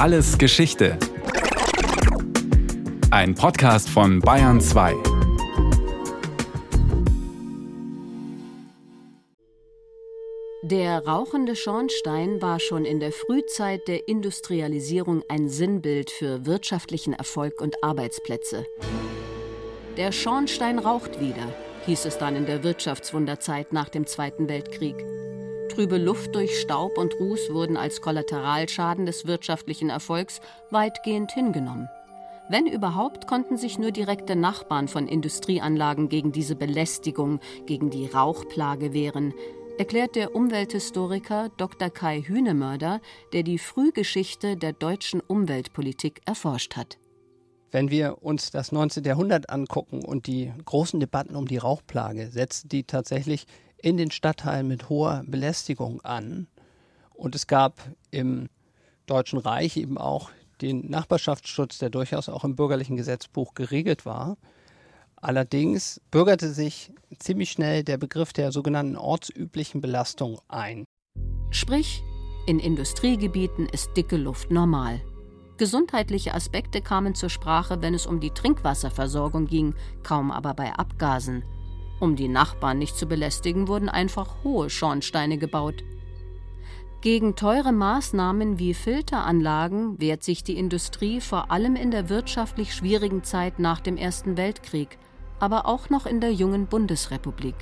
Alles Geschichte. Ein Podcast von Bayern 2. Der rauchende Schornstein war schon in der Frühzeit der Industrialisierung ein Sinnbild für wirtschaftlichen Erfolg und Arbeitsplätze. Der Schornstein raucht wieder, hieß es dann in der Wirtschaftswunderzeit nach dem Zweiten Weltkrieg. Trübe Luft durch Staub und Ruß wurden als Kollateralschaden des wirtschaftlichen Erfolgs weitgehend hingenommen. Wenn überhaupt, konnten sich nur direkte Nachbarn von Industrieanlagen gegen diese Belästigung, gegen die Rauchplage wehren, erklärt der Umwelthistoriker Dr. Kai Hühnemörder, der die Frühgeschichte der deutschen Umweltpolitik erforscht hat. Wenn wir uns das 19. Jahrhundert angucken und die großen Debatten um die Rauchplage, setzten die tatsächlich in den Stadtteilen mit hoher Belästigung an. Und es gab im Deutschen Reich eben auch den Nachbarschaftsschutz, der durchaus auch im bürgerlichen Gesetzbuch geregelt war. Allerdings bürgerte sich ziemlich schnell der Begriff der sogenannten ortsüblichen Belastung ein. Sprich, in Industriegebieten ist dicke Luft normal. Gesundheitliche Aspekte kamen zur Sprache, wenn es um die Trinkwasserversorgung ging, kaum aber bei Abgasen. Um die Nachbarn nicht zu belästigen, wurden einfach hohe Schornsteine gebaut. Gegen teure Maßnahmen wie Filteranlagen wehrt sich die Industrie vor allem in der wirtschaftlich schwierigen Zeit nach dem Ersten Weltkrieg, aber auch noch in der jungen Bundesrepublik.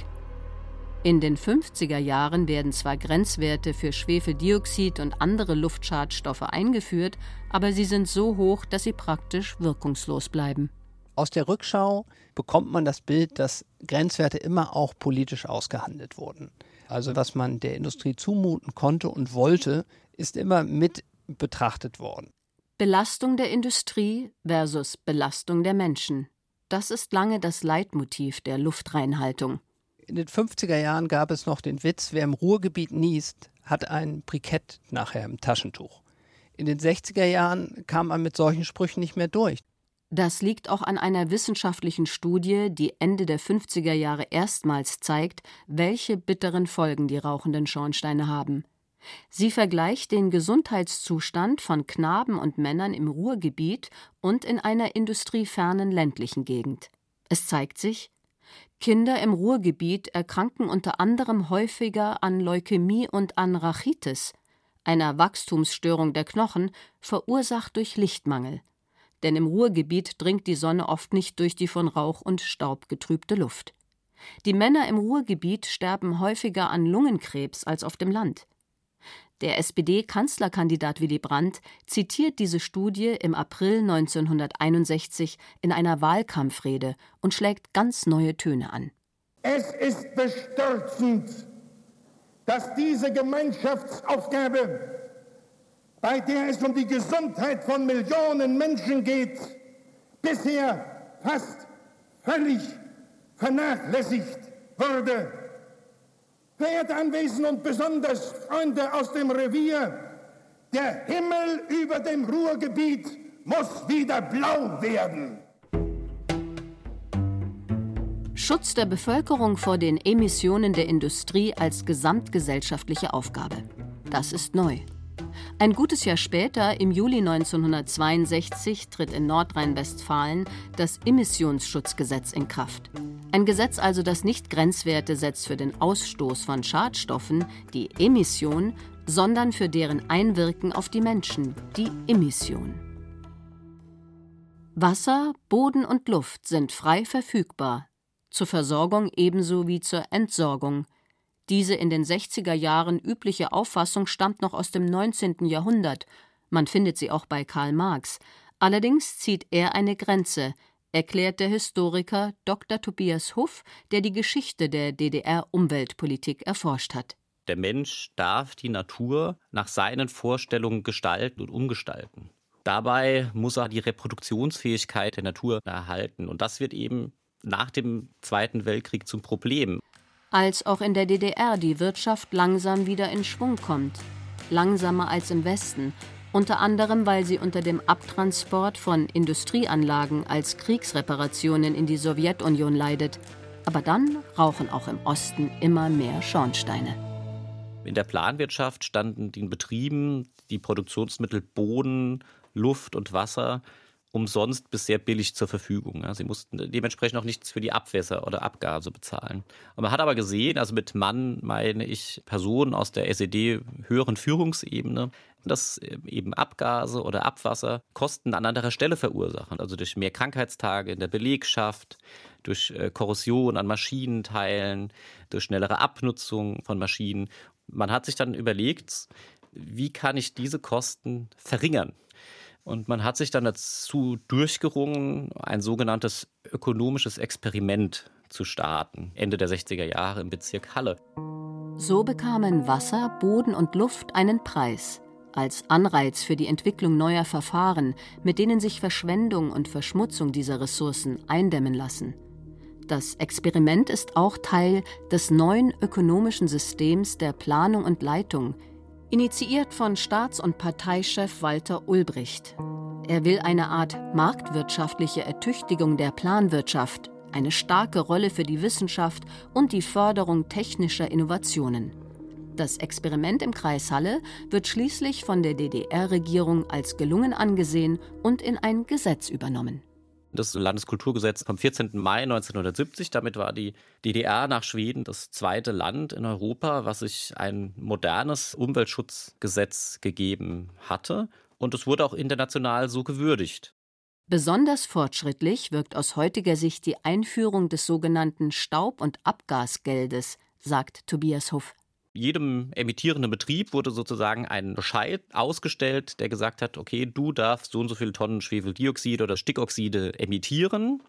In den 50er Jahren werden zwar Grenzwerte für Schwefeldioxid und andere Luftschadstoffe eingeführt, aber sie sind so hoch, dass sie praktisch wirkungslos bleiben. Aus der Rückschau bekommt man das Bild, dass Grenzwerte immer auch politisch ausgehandelt wurden. Also was man der Industrie zumuten konnte und wollte, ist immer mit betrachtet worden. Belastung der Industrie versus Belastung der Menschen. Das ist lange das Leitmotiv der Luftreinhaltung. In den 50er Jahren gab es noch den Witz, wer im Ruhrgebiet niest, hat ein Brikett nachher im Taschentuch. In den 60er Jahren kam man mit solchen Sprüchen nicht mehr durch. Das liegt auch an einer wissenschaftlichen Studie, die Ende der 50er Jahre erstmals zeigt, welche bitteren Folgen die rauchenden Schornsteine haben. Sie vergleicht den Gesundheitszustand von Knaben und Männern im Ruhrgebiet und in einer industriefernen ländlichen Gegend. Es zeigt sich, Kinder im Ruhrgebiet erkranken unter anderem häufiger an Leukämie und an Rachitis, einer Wachstumsstörung der Knochen, verursacht durch Lichtmangel. Denn im Ruhrgebiet dringt die Sonne oft nicht durch die von Rauch und Staub getrübte Luft. Die Männer im Ruhrgebiet sterben häufiger an Lungenkrebs als auf dem Land. Der SPD-Kanzlerkandidat Willy Brandt zitiert diese Studie im April 1961 in einer Wahlkampfrede und schlägt ganz neue Töne an. Es ist bestürzend, dass diese Gemeinschaftsaufgabe, bei der es um die Gesundheit von Millionen Menschen geht, bisher fast völlig vernachlässigt wurde. Verehrte Anwesende und besonders Freunde aus dem Revier, der Himmel über dem Ruhrgebiet muss wieder blau werden. Schutz der Bevölkerung vor den Emissionen der Industrie als gesamtgesellschaftliche Aufgabe. Das ist neu. Ein gutes Jahr später, im Juli 1962, tritt in Nordrhein-Westfalen das Emissionsschutzgesetz in Kraft. Ein Gesetz also, das nicht Grenzwerte setzt für den Ausstoß von Schadstoffen, die Emission, sondern für deren Einwirken auf die Menschen, die Emission. Wasser, Boden und Luft sind frei verfügbar, zur Versorgung ebenso wie zur Entsorgung, diese in den 60er Jahren übliche Auffassung stammt noch aus dem 19. Jahrhundert. Man findet sie auch bei Karl Marx. Allerdings zieht er eine Grenze, erklärt der Historiker Dr. Tobias Huff, der die Geschichte der DDR-Umweltpolitik erforscht hat. Der Mensch darf die Natur nach seinen Vorstellungen gestalten und umgestalten. Dabei muss er die Reproduktionsfähigkeit der Natur erhalten. Und das wird eben nach dem Zweiten Weltkrieg zum Problem als auch in der DDR die Wirtschaft langsam wieder in Schwung kommt. Langsamer als im Westen, unter anderem weil sie unter dem Abtransport von Industrieanlagen als Kriegsreparationen in die Sowjetunion leidet. Aber dann rauchen auch im Osten immer mehr Schornsteine. In der Planwirtschaft standen den Betrieben die Produktionsmittel Boden, Luft und Wasser umsonst bis sehr billig zur Verfügung. Sie mussten dementsprechend auch nichts für die Abwässer oder Abgase bezahlen. Und man hat aber gesehen, also mit Mann meine ich Personen aus der SED höheren Führungsebene, dass äh, eben Abgase oder Abwasser Kosten an anderer Stelle verursachen. Also durch mehr Krankheitstage in der Belegschaft, durch äh, Korrosion an Maschinenteilen, durch schnellere Abnutzung von Maschinen. Man hat sich dann überlegt, wie kann ich diese Kosten verringern? Und man hat sich dann dazu durchgerungen, ein sogenanntes ökonomisches Experiment zu starten, Ende der 60er Jahre im Bezirk Halle. So bekamen Wasser, Boden und Luft einen Preis als Anreiz für die Entwicklung neuer Verfahren, mit denen sich Verschwendung und Verschmutzung dieser Ressourcen eindämmen lassen. Das Experiment ist auch Teil des neuen ökonomischen Systems der Planung und Leitung, initiiert von Staats- und Parteichef Walter Ulbricht. Er will eine Art marktwirtschaftliche Ertüchtigung der Planwirtschaft, eine starke Rolle für die Wissenschaft und die Förderung technischer Innovationen. Das Experiment im Kreis Halle wird schließlich von der DDR-Regierung als gelungen angesehen und in ein Gesetz übernommen das Landeskulturgesetz vom 14. Mai 1970. Damit war die DDR nach Schweden das zweite Land in Europa, was sich ein modernes Umweltschutzgesetz gegeben hatte. Und es wurde auch international so gewürdigt. Besonders fortschrittlich wirkt aus heutiger Sicht die Einführung des sogenannten Staub- und Abgasgeldes, sagt Tobias Huff jedem emittierenden Betrieb wurde sozusagen ein Bescheid ausgestellt, der gesagt hat, okay, du darfst so und so viele Tonnen Schwefeldioxid oder Stickoxide emittieren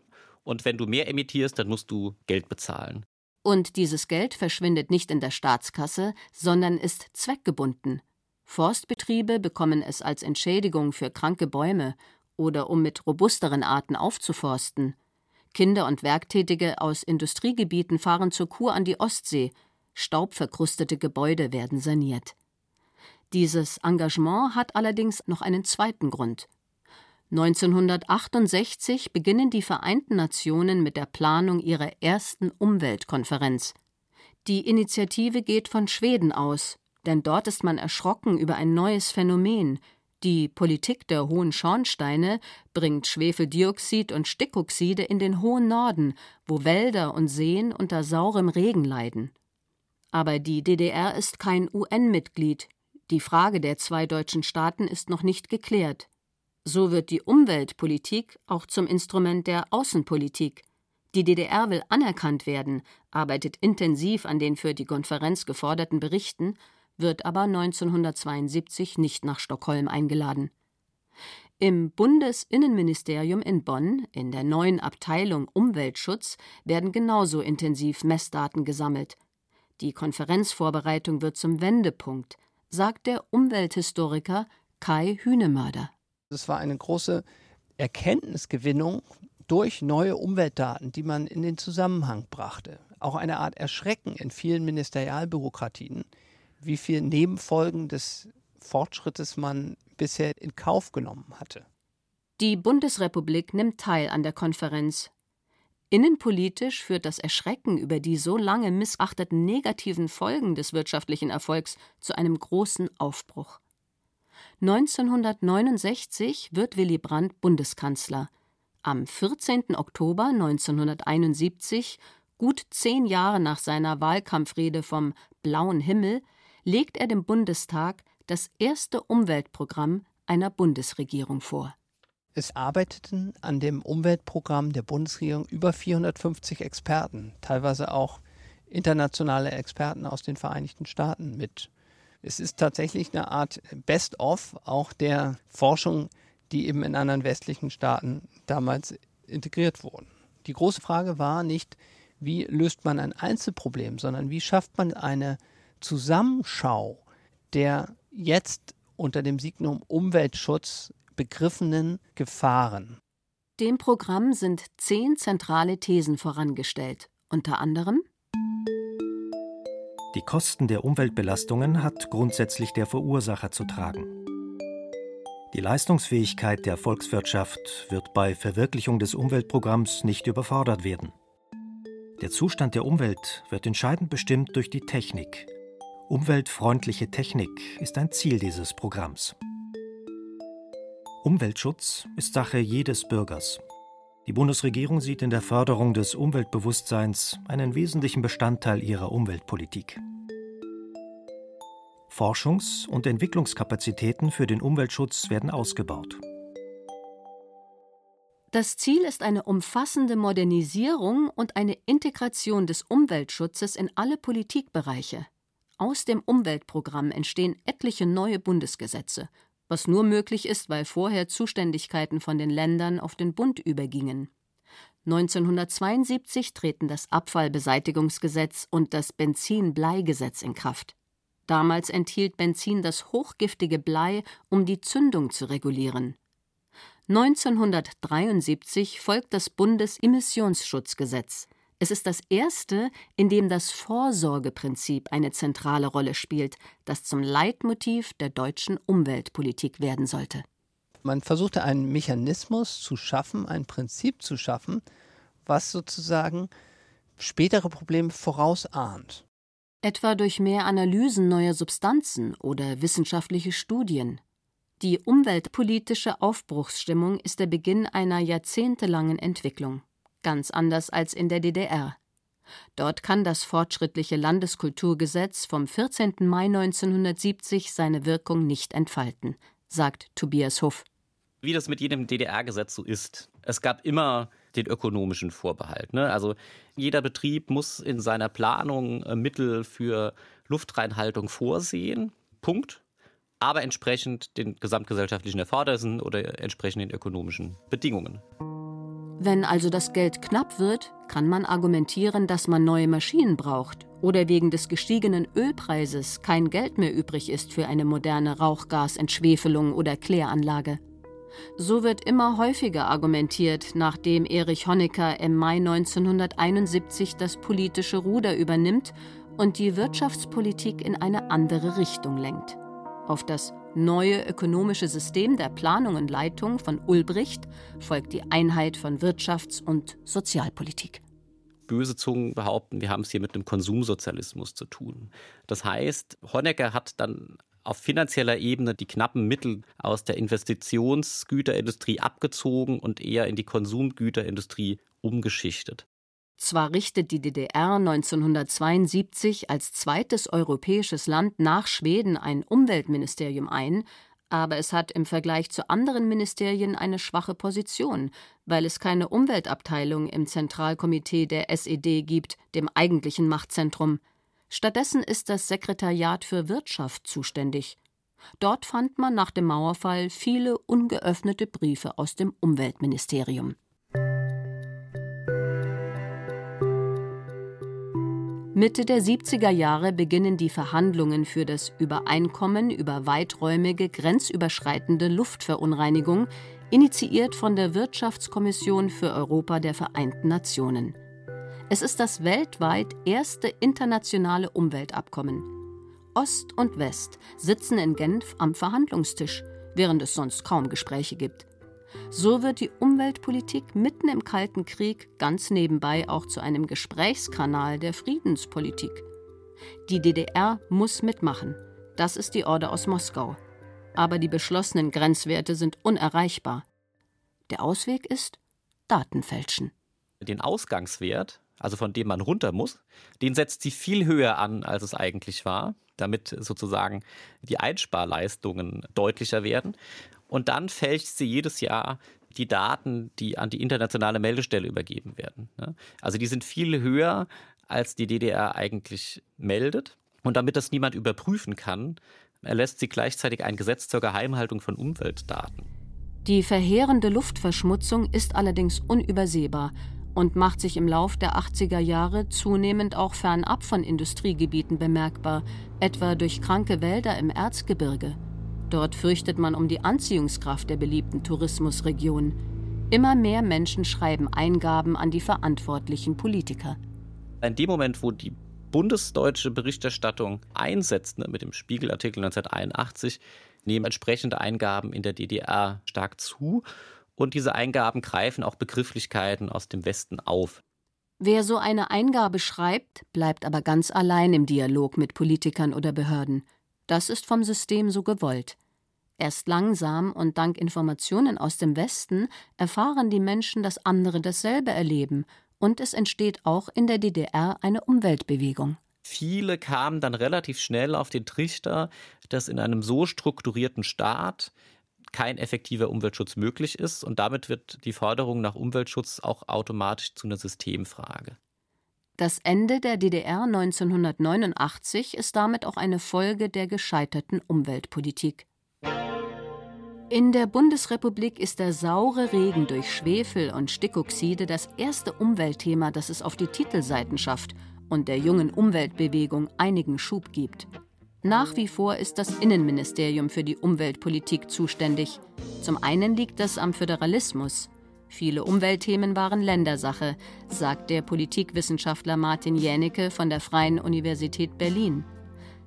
und wenn du mehr emittierst, dann musst du Geld bezahlen. Und dieses Geld verschwindet nicht in der Staatskasse, sondern ist zweckgebunden. Forstbetriebe bekommen es als Entschädigung für kranke Bäume oder um mit robusteren Arten aufzuforsten. Kinder und Werktätige aus Industriegebieten fahren zur Kur an die Ostsee staubverkrustete Gebäude werden saniert. Dieses Engagement hat allerdings noch einen zweiten Grund. 1968 beginnen die Vereinten Nationen mit der Planung ihrer ersten Umweltkonferenz. Die Initiative geht von Schweden aus, denn dort ist man erschrocken über ein neues Phänomen. Die Politik der hohen Schornsteine bringt Schwefeldioxid und Stickoxide in den hohen Norden, wo Wälder und Seen unter saurem Regen leiden. Aber die DDR ist kein UN-Mitglied. Die Frage der zwei deutschen Staaten ist noch nicht geklärt. So wird die Umweltpolitik auch zum Instrument der Außenpolitik. Die DDR will anerkannt werden, arbeitet intensiv an den für die Konferenz geforderten Berichten, wird aber 1972 nicht nach Stockholm eingeladen. Im Bundesinnenministerium in Bonn, in der neuen Abteilung Umweltschutz, werden genauso intensiv Messdaten gesammelt. Die Konferenzvorbereitung wird zum Wendepunkt, sagt der Umwelthistoriker Kai Hünemörder. Es war eine große Erkenntnisgewinnung durch neue Umweltdaten, die man in den Zusammenhang brachte. Auch eine Art Erschrecken in vielen Ministerialbürokratien, wie viele Nebenfolgen des Fortschrittes man bisher in Kauf genommen hatte. Die Bundesrepublik nimmt teil an der Konferenz Innenpolitisch führt das Erschrecken über die so lange missachteten negativen Folgen des wirtschaftlichen Erfolgs zu einem großen Aufbruch. 1969 wird Willy Brandt Bundeskanzler. Am 14. Oktober 1971, gut zehn Jahre nach seiner Wahlkampfrede vom blauen Himmel, legt er dem Bundestag das erste Umweltprogramm einer Bundesregierung vor. Es arbeiteten an dem Umweltprogramm der Bundesregierung über 450 Experten, teilweise auch internationale Experten aus den Vereinigten Staaten mit. Es ist tatsächlich eine Art Best-of auch der Forschung, die eben in anderen westlichen Staaten damals integriert wurden. Die große Frage war nicht, wie löst man ein Einzelproblem, sondern wie schafft man eine Zusammenschau der jetzt unter dem Signum Umweltschutz begriffenen Gefahren. Dem Programm sind zehn zentrale Thesen vorangestellt, unter anderem Die Kosten der Umweltbelastungen hat grundsätzlich der Verursacher zu tragen. Die Leistungsfähigkeit der Volkswirtschaft wird bei Verwirklichung des Umweltprogramms nicht überfordert werden. Der Zustand der Umwelt wird entscheidend bestimmt durch die Technik Umweltfreundliche Technik ist ein Ziel dieses Programms. Umweltschutz ist Sache jedes Bürgers. Die Bundesregierung sieht in der Förderung des Umweltbewusstseins einen wesentlichen Bestandteil ihrer Umweltpolitik. Forschungs- und Entwicklungskapazitäten für den Umweltschutz werden ausgebaut. Das Ziel ist eine umfassende Modernisierung und eine Integration des Umweltschutzes in alle Politikbereiche. Aus dem Umweltprogramm entstehen etliche neue Bundesgesetze, was nur möglich ist, weil vorher Zuständigkeiten von den Ländern auf den Bund übergingen. 1972 treten das Abfallbeseitigungsgesetz und das Benzinbleigesetz in Kraft. Damals enthielt Benzin das hochgiftige Blei, um die Zündung zu regulieren. 1973 folgt das Bundesemissionsschutzgesetz. Es ist das erste, in dem das Vorsorgeprinzip eine zentrale Rolle spielt, das zum Leitmotiv der deutschen Umweltpolitik werden sollte. Man versuchte einen Mechanismus zu schaffen, ein Prinzip zu schaffen, was sozusagen spätere Probleme vorausahnt. Etwa durch mehr Analysen neuer Substanzen oder wissenschaftliche Studien. Die umweltpolitische Aufbruchsstimmung ist der Beginn einer jahrzehntelangen Entwicklung, ganz anders als in der DDR. Dort kann das fortschrittliche Landeskulturgesetz vom 14. Mai 1970 seine Wirkung nicht entfalten, sagt Tobias Huff. Wie das mit jedem DDR-Gesetz so ist. Es gab immer den ökonomischen Vorbehalt. Ne? Also jeder Betrieb muss in seiner Planung äh, Mittel für Luftreinhaltung vorsehen. Punkt aber entsprechend den gesamtgesellschaftlichen Erfordernissen oder entsprechend den ökonomischen Bedingungen. Wenn also das Geld knapp wird, kann man argumentieren, dass man neue Maschinen braucht oder wegen des gestiegenen Ölpreises kein Geld mehr übrig ist für eine moderne Rauchgasentschwefelung oder Kläranlage. So wird immer häufiger argumentiert, nachdem Erich Honecker im Mai 1971 das politische Ruder übernimmt und die Wirtschaftspolitik in eine andere Richtung lenkt. Auf das neue ökonomische System der Planung und Leitung von Ulbricht folgt die Einheit von Wirtschafts- und Sozialpolitik. Böse Zungen behaupten, wir haben es hier mit einem Konsumsozialismus zu tun. Das heißt, Honecker hat dann auf finanzieller Ebene die knappen Mittel aus der Investitionsgüterindustrie abgezogen und eher in die Konsumgüterindustrie umgeschichtet. Zwar richtet die DDR 1972 als zweites europäisches Land nach Schweden ein Umweltministerium ein, aber es hat im Vergleich zu anderen Ministerien eine schwache Position, weil es keine Umweltabteilung im Zentralkomitee der SED gibt, dem eigentlichen Machtzentrum. Stattdessen ist das Sekretariat für Wirtschaft zuständig. Dort fand man nach dem Mauerfall viele ungeöffnete Briefe aus dem Umweltministerium. Mitte der 70er Jahre beginnen die Verhandlungen für das Übereinkommen über weiträumige grenzüberschreitende Luftverunreinigung, initiiert von der Wirtschaftskommission für Europa der Vereinten Nationen. Es ist das weltweit erste internationale Umweltabkommen. Ost und West sitzen in Genf am Verhandlungstisch, während es sonst kaum Gespräche gibt. So wird die Umweltpolitik mitten im Kalten Krieg ganz nebenbei auch zu einem Gesprächskanal der Friedenspolitik. Die DDR muss mitmachen. Das ist die Order aus Moskau. Aber die beschlossenen Grenzwerte sind unerreichbar. Der Ausweg ist Datenfälschen. Den Ausgangswert, also von dem man runter muss, den setzt sie viel höher an, als es eigentlich war, damit sozusagen die Einsparleistungen deutlicher werden. Und dann fälscht sie jedes Jahr die Daten, die an die internationale Meldestelle übergeben werden. Ne? Also die sind viel höher, als die DDR eigentlich meldet. Und damit das niemand überprüfen kann, erlässt sie gleichzeitig ein Gesetz zur Geheimhaltung von Umweltdaten. Die verheerende Luftverschmutzung ist allerdings unübersehbar und macht sich im Lauf der 80er Jahre zunehmend auch fernab von Industriegebieten bemerkbar, etwa durch kranke Wälder im Erzgebirge. Dort fürchtet man um die Anziehungskraft der beliebten Tourismusregion. Immer mehr Menschen schreiben Eingaben an die verantwortlichen Politiker. In dem Moment, wo die bundesdeutsche Berichterstattung einsetzt, ne, mit dem Spiegelartikel 1981, nehmen entsprechende Eingaben in der DDR stark zu. Und diese Eingaben greifen auch Begrifflichkeiten aus dem Westen auf. Wer so eine Eingabe schreibt, bleibt aber ganz allein im Dialog mit Politikern oder Behörden. Das ist vom System so gewollt. Erst langsam und dank Informationen aus dem Westen erfahren die Menschen, dass andere dasselbe erleben, und es entsteht auch in der DDR eine Umweltbewegung. Viele kamen dann relativ schnell auf den Trichter, dass in einem so strukturierten Staat kein effektiver Umweltschutz möglich ist und damit wird die Forderung nach Umweltschutz auch automatisch zu einer Systemfrage. Das Ende der DDR 1989 ist damit auch eine Folge der gescheiterten Umweltpolitik. In der Bundesrepublik ist der saure Regen durch Schwefel und Stickoxide das erste Umweltthema, das es auf die Titelseiten schafft und der jungen Umweltbewegung einigen Schub gibt. Nach wie vor ist das Innenministerium für die Umweltpolitik zuständig. Zum einen liegt das am Föderalismus. Viele Umweltthemen waren Ländersache, sagt der Politikwissenschaftler Martin Jänicke von der Freien Universität Berlin.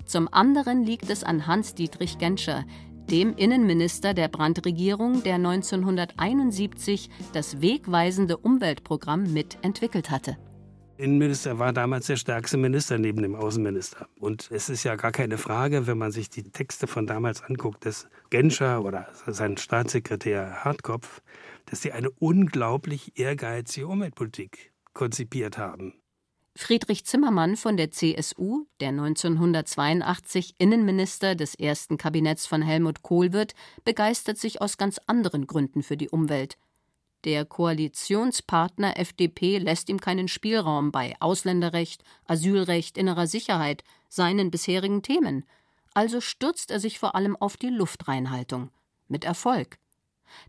Zum anderen liegt es an Hans-Dietrich Genscher, dem Innenminister der Brandt-Regierung, der 1971 das wegweisende Umweltprogramm mitentwickelt hatte. Innenminister war damals der stärkste Minister neben dem Außenminister. Und es ist ja gar keine Frage, wenn man sich die Texte von damals anguckt, dass Genscher oder sein Staatssekretär Hartkopf, dass sie eine unglaublich ehrgeizige Umweltpolitik konzipiert haben. Friedrich Zimmermann von der CSU, der 1982 Innenminister des ersten Kabinetts von Helmut Kohl wird, begeistert sich aus ganz anderen Gründen für die Umwelt. Der Koalitionspartner FDP lässt ihm keinen Spielraum bei Ausländerrecht, Asylrecht, innerer Sicherheit, seinen bisherigen Themen. Also stürzt er sich vor allem auf die Luftreinhaltung. Mit Erfolg.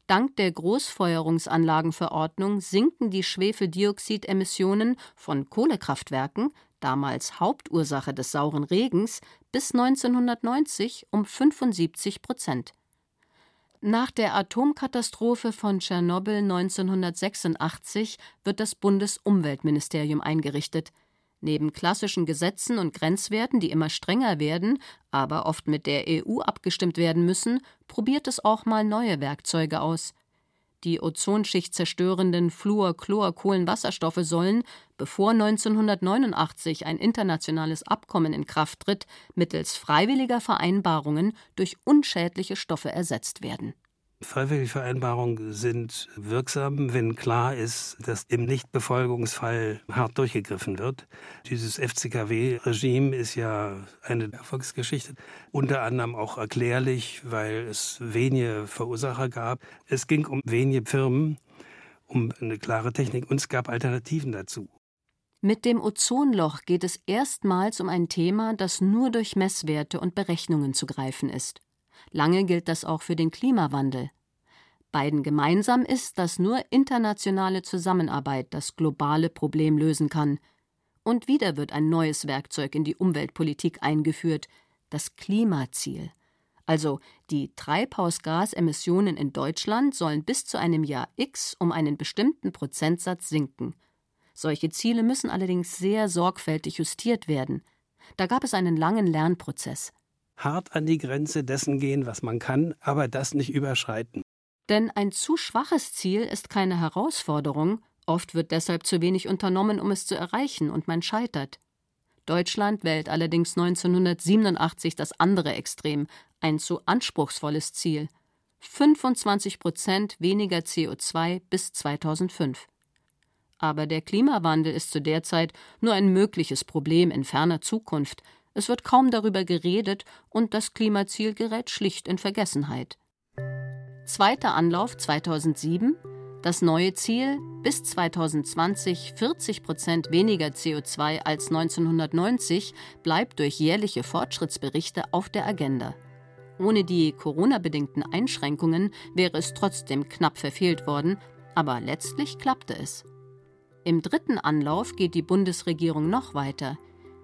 Dank der Großfeuerungsanlagenverordnung sinken die Schwefeldioxidemissionen von Kohlekraftwerken, damals Hauptursache des sauren Regens, bis 1990 um 75 Prozent. Nach der Atomkatastrophe von Tschernobyl 1986 wird das Bundesumweltministerium eingerichtet. Neben klassischen Gesetzen und Grenzwerten, die immer strenger werden, aber oft mit der EU abgestimmt werden müssen, probiert es auch mal neue Werkzeuge aus. Die Ozonschicht zerstörenden Fluor-, Chlor-, Kohlenwasserstoffe sollen, bevor 1989 ein internationales Abkommen in Kraft tritt, mittels freiwilliger Vereinbarungen durch unschädliche Stoffe ersetzt werden. Freiwillige Vereinbarungen sind wirksam, wenn klar ist, dass im Nichtbefolgungsfall hart durchgegriffen wird. Dieses FCKW-Regime ist ja eine Erfolgsgeschichte, unter anderem auch erklärlich, weil es wenige Verursacher gab. Es ging um wenige Firmen, um eine klare Technik und es gab Alternativen dazu. Mit dem Ozonloch geht es erstmals um ein Thema, das nur durch Messwerte und Berechnungen zu greifen ist. Lange gilt das auch für den Klimawandel. Beiden gemeinsam ist, dass nur internationale Zusammenarbeit das globale Problem lösen kann. Und wieder wird ein neues Werkzeug in die Umweltpolitik eingeführt, das Klimaziel. Also die Treibhausgasemissionen in Deutschland sollen bis zu einem Jahr X um einen bestimmten Prozentsatz sinken. Solche Ziele müssen allerdings sehr sorgfältig justiert werden. Da gab es einen langen Lernprozess hart an die Grenze dessen gehen, was man kann, aber das nicht überschreiten. Denn ein zu schwaches Ziel ist keine Herausforderung, oft wird deshalb zu wenig unternommen, um es zu erreichen, und man scheitert. Deutschland wählt allerdings 1987 das andere Extrem, ein zu anspruchsvolles Ziel. 25 Prozent weniger CO2 bis 2005. Aber der Klimawandel ist zu der Zeit nur ein mögliches Problem in ferner Zukunft, es wird kaum darüber geredet und das Klimaziel gerät schlicht in Vergessenheit. Zweiter Anlauf 2007. Das neue Ziel, bis 2020 40 Prozent weniger CO2 als 1990, bleibt durch jährliche Fortschrittsberichte auf der Agenda. Ohne die Corona-bedingten Einschränkungen wäre es trotzdem knapp verfehlt worden, aber letztlich klappte es. Im dritten Anlauf geht die Bundesregierung noch weiter.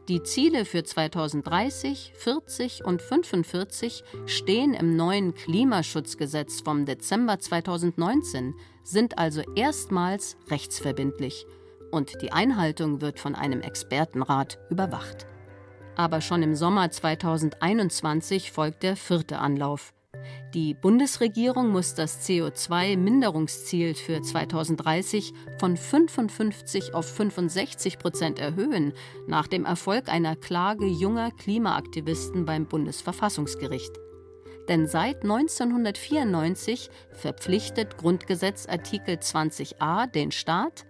Die Ziele für 2030, 40 und 45 stehen im neuen Klimaschutzgesetz vom Dezember 2019, sind also erstmals rechtsverbindlich und die Einhaltung wird von einem Expertenrat überwacht. Aber schon im Sommer 2021 folgt der vierte Anlauf. Die Bundesregierung muss das CO2-Minderungsziel für 2030 von 55 auf 65 Prozent erhöhen, nach dem Erfolg einer Klage junger Klimaaktivisten beim Bundesverfassungsgericht. Denn seit 1994 verpflichtet Grundgesetzartikel 20a den Staat,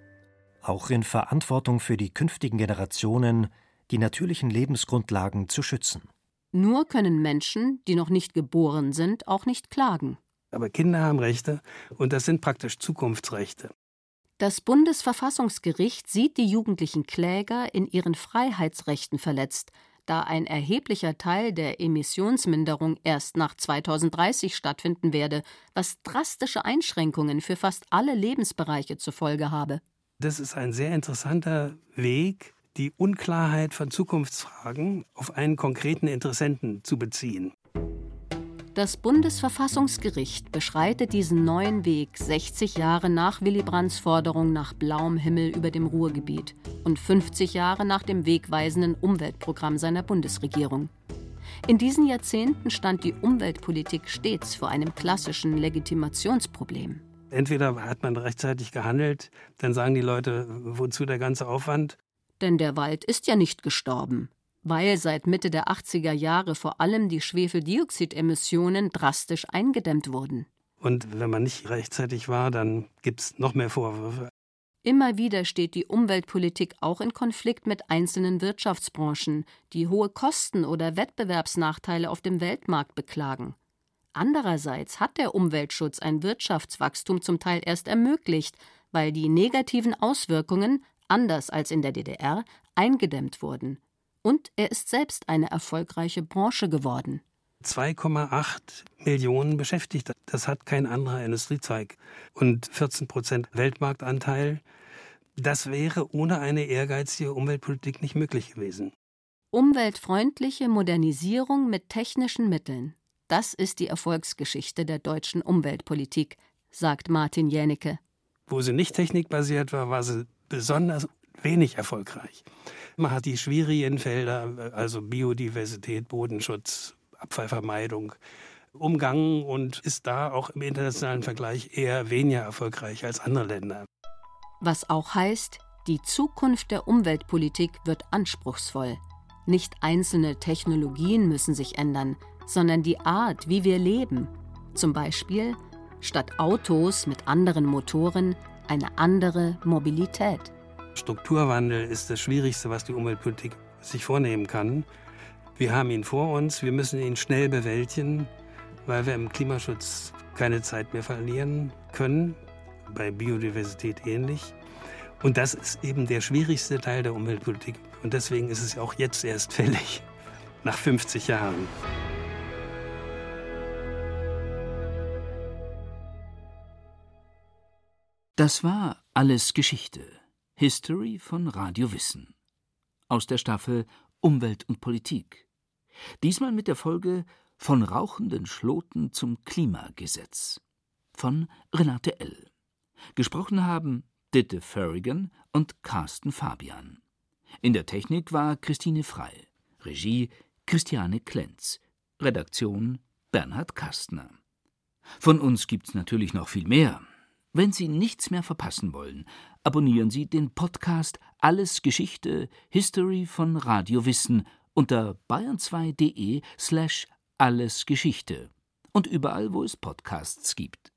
auch in Verantwortung für die künftigen Generationen die natürlichen Lebensgrundlagen zu schützen. Nur können Menschen, die noch nicht geboren sind, auch nicht klagen. Aber Kinder haben Rechte und das sind praktisch Zukunftsrechte. Das Bundesverfassungsgericht sieht die jugendlichen Kläger in ihren Freiheitsrechten verletzt, da ein erheblicher Teil der Emissionsminderung erst nach 2030 stattfinden werde, was drastische Einschränkungen für fast alle Lebensbereiche zur Folge habe. Das ist ein sehr interessanter Weg, die Unklarheit von Zukunftsfragen auf einen konkreten Interessenten zu beziehen. Das Bundesverfassungsgericht beschreitet diesen neuen Weg 60 Jahre nach Willy Brandts Forderung nach blauem Himmel über dem Ruhrgebiet und 50 Jahre nach dem wegweisenden Umweltprogramm seiner Bundesregierung. In diesen Jahrzehnten stand die Umweltpolitik stets vor einem klassischen Legitimationsproblem. Entweder hat man rechtzeitig gehandelt, dann sagen die Leute, wozu der ganze Aufwand? Denn der Wald ist ja nicht gestorben, weil seit Mitte der 80er Jahre vor allem die Schwefeldioxidemissionen drastisch eingedämmt wurden. Und wenn man nicht rechtzeitig war, dann gibt es noch mehr Vorwürfe. Immer wieder steht die Umweltpolitik auch in Konflikt mit einzelnen Wirtschaftsbranchen, die hohe Kosten oder Wettbewerbsnachteile auf dem Weltmarkt beklagen. Andererseits hat der Umweltschutz ein Wirtschaftswachstum zum Teil erst ermöglicht, weil die negativen Auswirkungen anders als in der DDR, eingedämmt wurden. Und er ist selbst eine erfolgreiche Branche geworden. 2,8 Millionen Beschäftigte. Das hat kein anderer Industriezweig. Und 14 Prozent Weltmarktanteil. Das wäre ohne eine ehrgeizige Umweltpolitik nicht möglich gewesen. Umweltfreundliche Modernisierung mit technischen Mitteln. Das ist die Erfolgsgeschichte der deutschen Umweltpolitik, sagt Martin Jänicke. Wo sie nicht technikbasiert war, war sie besonders wenig erfolgreich. Man hat die schwierigen Felder, also Biodiversität, Bodenschutz, Abfallvermeidung, umgangen und ist da auch im internationalen Vergleich eher weniger erfolgreich als andere Länder. Was auch heißt, die Zukunft der Umweltpolitik wird anspruchsvoll. Nicht einzelne Technologien müssen sich ändern, sondern die Art, wie wir leben. Zum Beispiel statt Autos mit anderen Motoren eine andere Mobilität. Strukturwandel ist das Schwierigste, was die Umweltpolitik sich vornehmen kann. Wir haben ihn vor uns, wir müssen ihn schnell bewältigen, weil wir im Klimaschutz keine Zeit mehr verlieren können, bei Biodiversität ähnlich. Und das ist eben der schwierigste Teil der Umweltpolitik. Und deswegen ist es auch jetzt erst fällig, nach 50 Jahren. Das war Alles Geschichte. History von Radio Wissen. Aus der Staffel Umwelt und Politik. Diesmal mit der Folge Von rauchenden Schloten zum Klimagesetz. Von Renate L. Gesprochen haben Ditte Ferrigan und Carsten Fabian. In der Technik war Christine Frei. Regie Christiane Klenz. Redaktion Bernhard Kastner. Von uns gibt's natürlich noch viel mehr. Wenn Sie nichts mehr verpassen wollen, abonnieren Sie den Podcast Alles Geschichte History von Radio Wissen unter bayern2.de slash allesgeschichte und überall, wo es Podcasts gibt.